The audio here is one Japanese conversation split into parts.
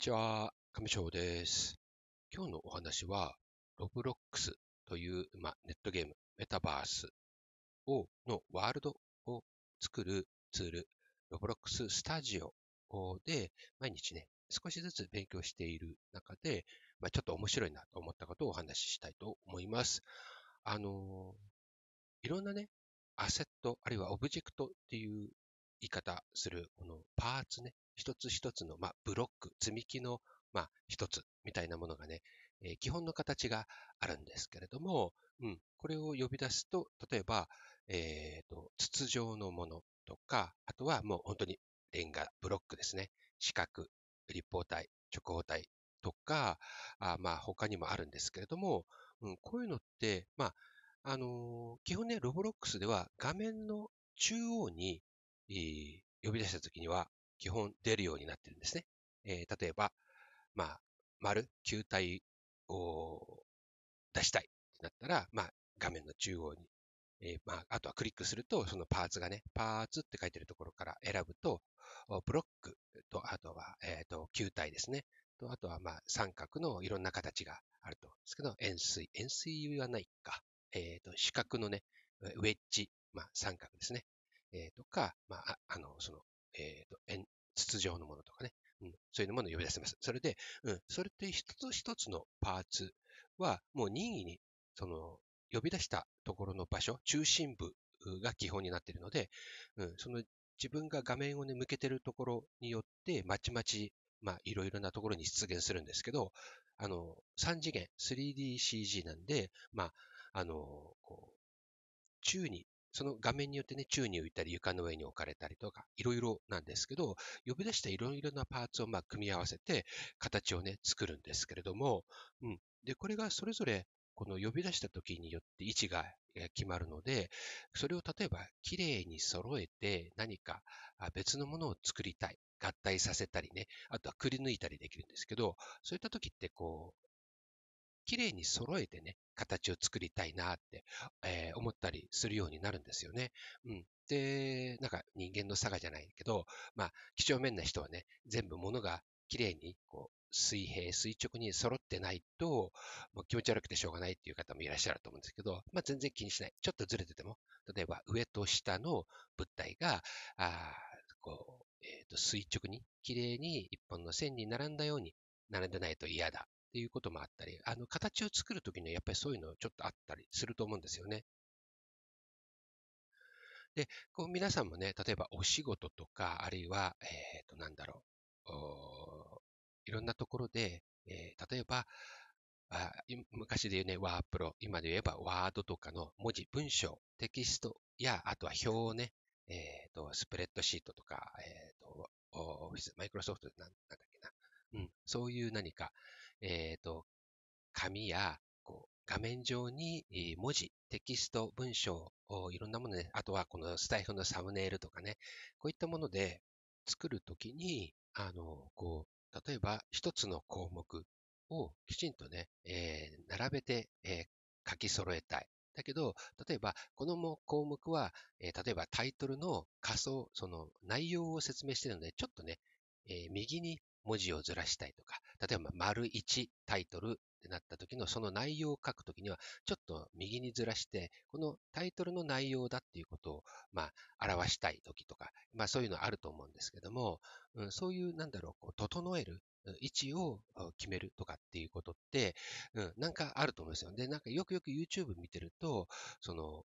にちは、上翔です。今日のお話は、ロブロックスという、ま、ネットゲーム、メタバースをのワールドを作るツール、ロブロックススタジオで毎日ね、少しずつ勉強している中で、まあ、ちょっと面白いなと思ったことをお話ししたいと思います。あのいろんなね、アセット、あるいはオブジェクトっていう言い方する、このパーツね、一つ一つの、まあ、ブロック、積み木の、まあ、一つみたいなものがね、えー、基本の形があるんですけれども、うん、これを呼び出すと、例えば、えーと、筒状のものとか、あとはもう本当にレンガ、ブロックですね。四角、立方体、直方体とか、あまあ他にもあるんですけれども、うん、こういうのって、まあ、あのー、基本ね、ロボロックスでは画面の中央に、えー、呼び出したときには、基本出るようになってるんですね。えー、例えば、まあ、丸、球体を出したいってなったら、まあ、画面の中央に、えー、まあ、あとはクリックすると、そのパーツがね、パーツって書いてるところから選ぶと、ブロックと、あとは、えっ、ー、と、球体ですね。と、あとは、まあ、三角のいろんな形があると思うんですけど、円錐。円錐はないか。えっ、ー、と、四角のね、ウェッジ、まあ、三角ですね。えー、とか、まあ、あの、その、えっ、ー、と、円、筒状のものとかね、うん、そういうものを呼び出せます。それで、うん、それって一つ一つのパーツは、もう任意に、その、呼び出したところの場所、中心部が基本になっているので、うん、その自分が画面をね、向けてるところによって、まちまち、まあ、いろいろなところに出現するんですけど、あの、3次元、3DCG なんで、まあ、あの、こう、宙にその画面によってね、宙に浮いたり床の上に置かれたりとか、いろいろなんですけど、呼び出したいろいろなパーツをまあ組み合わせて形をね、作るんですけれども、うん。で、これがそれぞれこの呼び出した時によって位置が決まるので、それを例えばきれいに揃えて何か別のものを作りたい。合体させたりね、あとはくり抜いたりできるんですけど、そういった時ってこう、綺麗に揃えてね、形を作りたいなって、えー、思ったりするようになるんですよね。うん。で、なんか人間の差がじゃないけど、まあ、几帳面な人はね、全部物が綺麗にこう水平、垂直に揃ってないと、もう気持ち悪くてしょうがないっていう方もいらっしゃると思うんですけど、まあ、全然気にしない。ちょっとずれてても、例えば上と下の物体が、あこう、えっ、ー、と、垂直に、綺麗に一本の線に並んだように並んでないと嫌だっていうこともあったり、あの、形を作るときにはやっぱりそういうのちょっとあったりすると思うんですよね。で、こう皆さんもね、例えばお仕事とか、あるいは、えっ、ー、と、なんだろう、いろんなところで、えー、例えば、あ昔で言うね、ワープロ、今で言えばワードとかの文字、文章、テキストや、あとは表をね、えっ、ー、と、スプレッドシートとか、えっ、ー、と、オフィス、マイクロソフトでなんだっけな。うん、そういう何か、えっ、ー、と、紙やこう画面上に文字、テキスト、文章、いろんなものね、あとはこのスタイフのサムネイルとかね、こういったもので作るときに、あの、こう、例えば一つの項目をきちんとね、えー、並べて、えー、書き揃えたい。だけど、例えば、この項目は、えー、例えばタイトルの仮想、その内容を説明しているので、ちょっとね、えー、右に文字をずらしたいとか、例えば、丸1タイトルってなった時のその内容を書くときには、ちょっと右にずらして、このタイトルの内容だっていうことを、まあ、表したい時とか、まあそういうのあると思うんですけども、うん、そういう、なんだろう、こう整える、位置を決めるとかっていうことって、うん、なんかあると思うんですよ。で、なんかよくよく YouTube 見てると、その、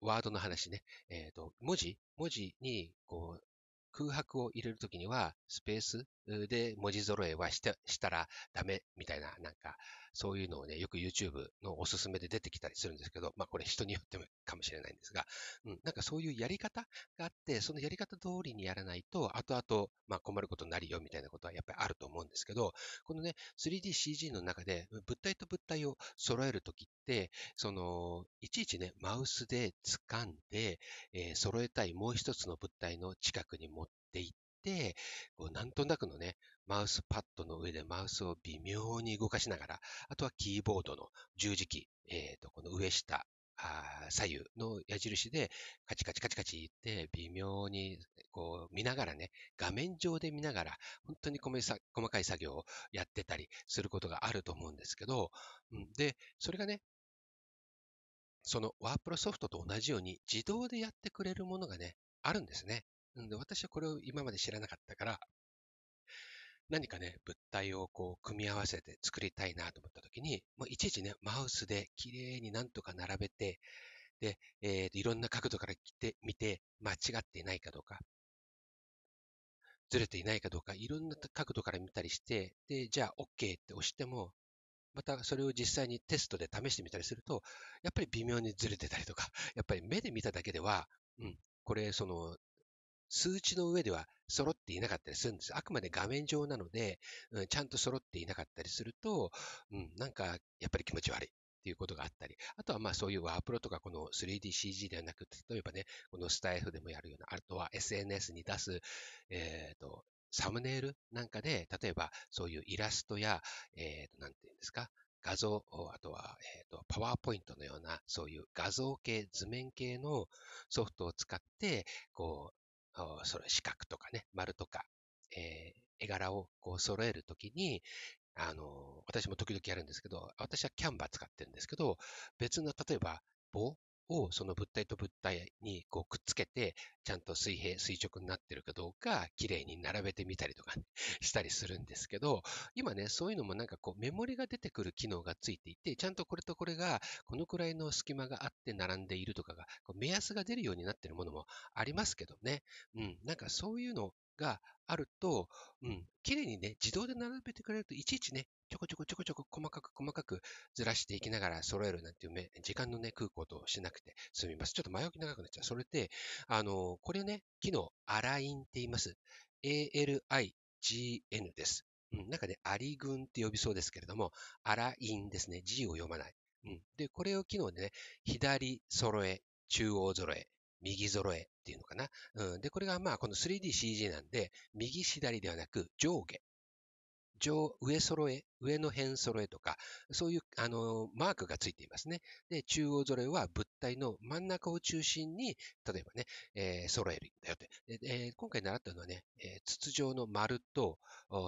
ワードの話ね、えっ、ー、と、文字文字に、こう、空白を入れるときには、スペースで文字揃えはしたしたらダメみたいな、なんか、そういうのをね、よく YouTube のおすすめで出てきたりするんですけど、まあこれ人によってもかもしれないんですが、うん、なんかそういうやり方があって、そのやり方通りにやらないと、後々、まあ困ることになるよみたいなことはやっぱりあると思うんですけど、このね、3DCG の中で物体と物体を揃えるときって、その、いちいちね、マウスで掴んで、えー、揃えたいもう一つの物体の近くに持っていって、こうなんとなくのね、マウスパッドの上でマウスを微妙に動かしながら、あとはキーボードの十字キー、えっ、ー、と、この上下、あ左右の矢印でカチカチカチカチ言って微妙にこう見ながらね、画面上で見ながら、本当に細かい作業をやってたりすることがあると思うんですけど、うん、で、それがね、そのワープロソフトと同じように自動でやってくれるものがね、あるんですね。んで私はこれを今まで知らなかったから、何かね、物体をこう組み合わせて作りたいなと思った時に、もういちいちね、マウスで綺麗になんとか並べて、で、えー、いろんな角度から来て見て、間違っていないかどうか、ずれていないかどうか、いろんな角度から見たりして、で、じゃあ OK って押しても、またそれを実際にテストで試してみたりすると、やっぱり微妙にずれてたりとか、やっぱり目で見ただけでは、うん、これ、その、数値の上では揃っていなかったりするんです。あくまで画面上なので、うん、ちゃんと揃っていなかったりすると、うん、なんかやっぱり気持ち悪い。っていうことがあったり、あとはまあそういうワープロとかこの 3DCG ではなくて、例えばね、このスタイフでもやるような、あとは SNS に出す、えっ、ー、と、サムネイルなんかで、例えばそういうイラストや、えっ、ー、と、なんていうんですか、画像、あとは、えっ、ー、と、パワーポイントのような、そういう画像系、図面系のソフトを使って、こう、それ四角とかね、丸とか、えー、絵柄をこう揃えるときに、あの、私も時々やるんですけど、私はキャンバー使ってるんですけど、別の、例えば棒をその物体と物体にこうくっつけて、ちゃんと水平、垂直になってるかどうか、綺麗に並べてみたりとか、したりするんですけど、今ね、そういうのもなんかこうメモリが出てくる機能がついていて、ちゃんとこれとこれがこのくらいの隙間があって並んでいるとかが、こう目安が出るようになってるものもありますけどね。うん、なんかそういうのがあると、うん、綺麗にね、自動で並べてくれると、いちいちね、ちょこちょこちょこちょこ細かく細かくずらしていきながら揃えるなんていう時間のね、空港としなくて済みます。ちょっと前置き長くなっちゃう。それで、あの、これね、機能、アラインって言います。ALIGN です。うん、なんかね、アリ群って呼びそうですけれども、アラインですね。G を読まない。うん、で、これを機能でね、左揃え、中央揃え、右揃えっていうのかな。うん、で、これがまあこの 3DCG なんで、右左ではなく上下。上、上揃え、上の辺揃えとか、そういう、あの、マークがついていますね。で、中央揃えは物体の真ん中を中心に、例えばね、えー、揃えるんだよって。でえー、今回習ったのはね、えー、筒状の丸と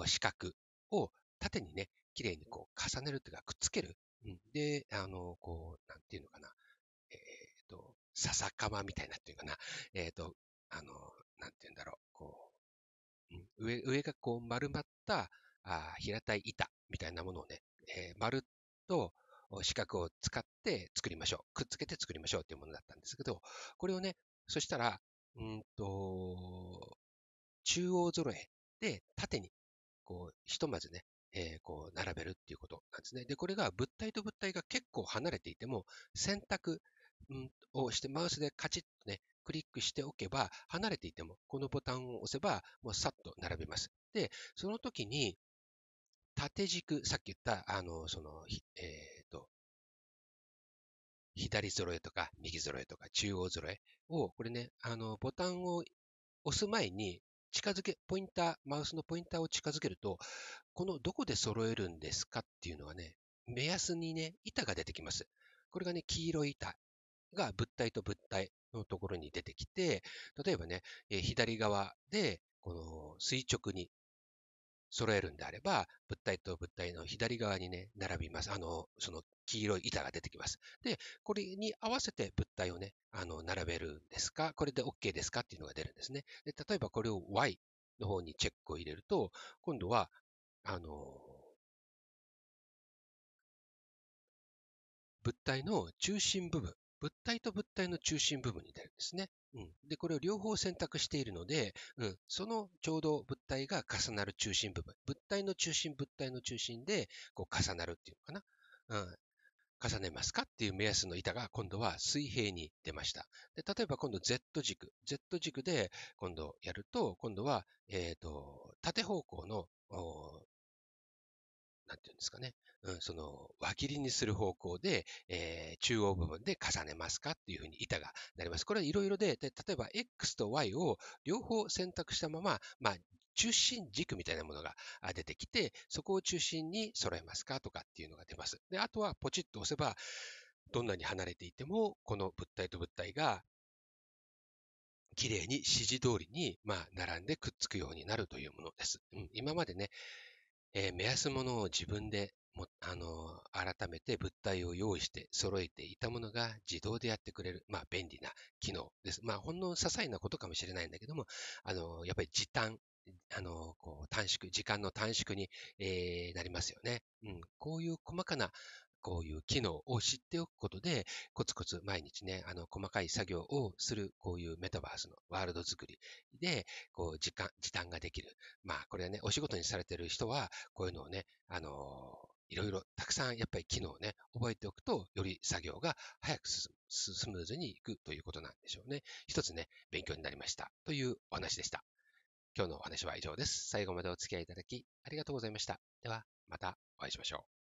四角を縦にね、綺麗にこう重ねるというか、くっつける。うん、で、あの、こう、なんていうのかな。えっ、と、笹かみたいなっていうかな。えっ、と、あの、なんていうんだろう。こう、上、上がこう丸まったあ平たい板みたいなものをね、えー、丸と四角を使って作りましょう。くっつけて作りましょうっていうものだったんですけど、これをね、そしたら、うんと、中央揃えで縦に、こう、ひとまずね、えー、こう、並べるっていうことなんですね。で、これが物体と物体が結構離れていても、選択、をして、マウスでカチッとね、クリックしておけば、離れていても、このボタンを押せば、もうさっと並べます。で、その時に、縦軸、さっき言った、あの、その、えっ、ー、と、左揃えとか、右揃えとか、中央揃えを、これね、あの、ボタンを押す前に、近づけ、ポインター、マウスのポインターを近づけると、このどこで揃えるんですかっていうのがね、目安にね、板が出てきます。これがね、黄色い板が物体と物体のところに出てきて、例えばね、えー、左側で、この垂直に揃えるんであれば、物体と物体の左側にね、並びます。あの、その黄色い板が出てきます。で、これに合わせて物体をね、あの、並べるんですか？これで OK ですか？っていうのが出るんですね。で、例えばこれを Y の方にチェックを入れると、今度は、あの、物体の中心部分、物体と物体の中心部分に出るんですね。うん、で、これを両方選択しているので、うん、そのちょうど物体が重なる中心部分、物体の中心、物体の中心でこう重なるっていうのかな。うん、重ねますかっていう目安の板が今度は水平に出ました。で例えば今度 Z 軸、Z 軸で今度やると、今度は、え、ー、と、縦方向の、なんていうんですかね、うん、その輪切りにする方向で、えー、中央部分で重ねますかっていうふうに板がなります。これはいろいろでで、例えば X と Y を両方選択したまま、まあ、中心軸みたいなものが出てきて、そこを中心に揃えますかとかっていうのが出ます。で、あとはポチッと押せば、どんなに離れていても、この物体と物体が綺麗に指示通りに、まあ、並んでくっつくようになるというものです。うん、今までね、えー、目安ものを自分でもあの改めて物体を用意して揃えていたものが自動でやってくれる、まあ、便利な機能です。まあ、ほんの些細なことかもしれないんだけども、あのやっぱり時短、あのこう短縮、時間の短縮に、え、なりますよね。うん、こういう細かなこういう機能を知っておくことで、コツコツ毎日ね、あの、細かい作業をする、こういうメタバースのワールド作りで、こう、時間、時短ができる。まあ、これはね、お仕事にされてる人は、こういうのをね、あのいろいろたくさんやっぱり機能をね、覚えておくと、より作業が早く進む、スムーズにいくということなんでしょうね。一つね、勉強になりました。というお話でした。今日のお話は以上です。最後までお付き合いいただきありがとうございました。では、またお会いしましょう。